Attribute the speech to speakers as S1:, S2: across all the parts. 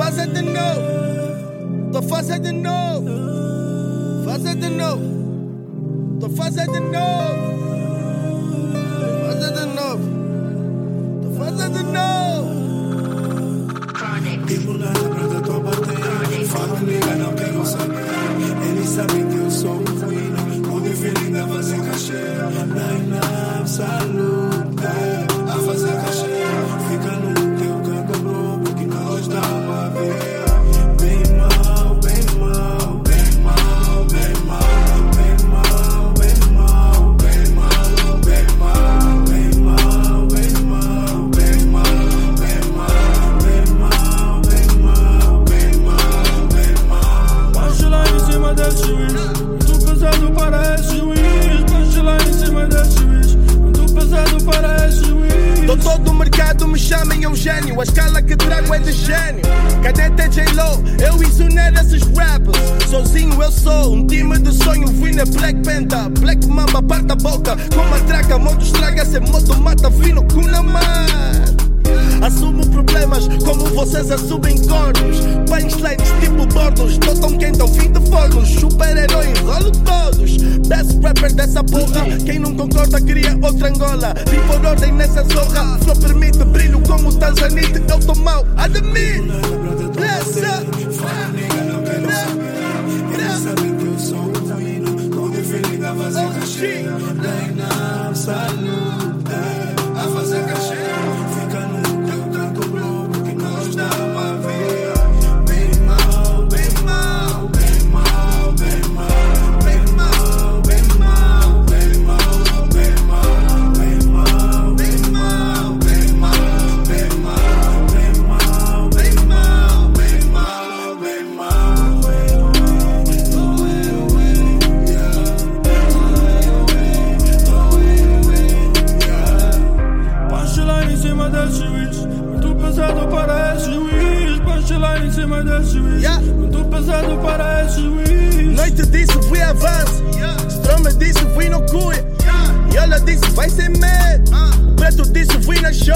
S1: Fazendo novo, tô fazendo novo, fazendo novo, tô fazendo novo, fazendo novo, tô fazendo novo. Chamem Eugênio. A escala que trago é de gênio. Cadê TJ Low? Eu exonero esses rappers. Sozinho eu sou um time de sonho. Fui na Black Panther. Black Mamba, parta a boca. Com matraca, moto estraga. Se moto mata, fino kuna man. Assumo problemas como vocês assumem cornos. Punchlines tipo bordos. Tão quente ao fim de fornos. Super-herói, rolo todos. Best rapper dessa porra. Quem não concorda cria outra Angola. Vim por ordem nessa zorra. Flow permite brilho como Tanzanite. Eu tô mal, admito. Essa.
S2: Sabem que eu sou um queen. O de feeling a fazer cachê. Line up,
S3: cima desse juiz
S1: Yeah.
S3: Muito pesado para esse juiz
S1: Noite disse fui avanço. Stroma disse fui no cuia. Disse vai sem medo. O preto disse fui na show.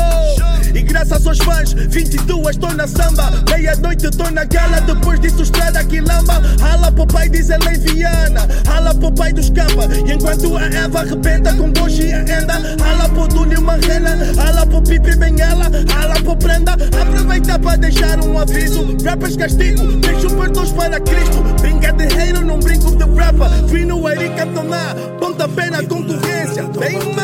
S1: E graças aos fãs, 22 tô na samba. Meia-noite tô na gala. Depois disso, estrada quilamba. Rala pro pai, diz ela em Viana. Rala pro pai dos capa. E enquanto a Eva arrebenta com Bosch e a Enda. Rala pro Dúlio Marrena. Rala pro Pipi Benhela. Rala pro Prenda. Aproveita pra deixar um aviso. Rappers castigo. Deixo perdoos para Cristo. Brinca de reino, não brinco de rapper. Fui no Erika tomar. Ponta pena concorrência. Bem
S2: Amen.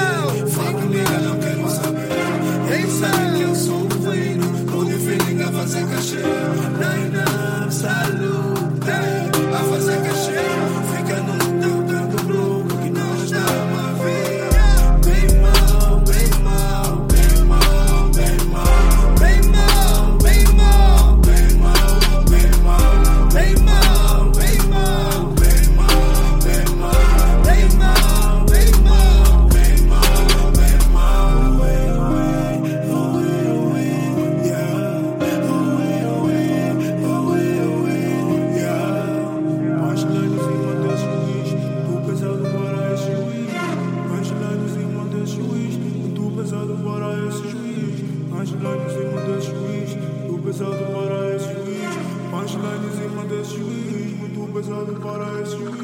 S2: de
S3: paraíso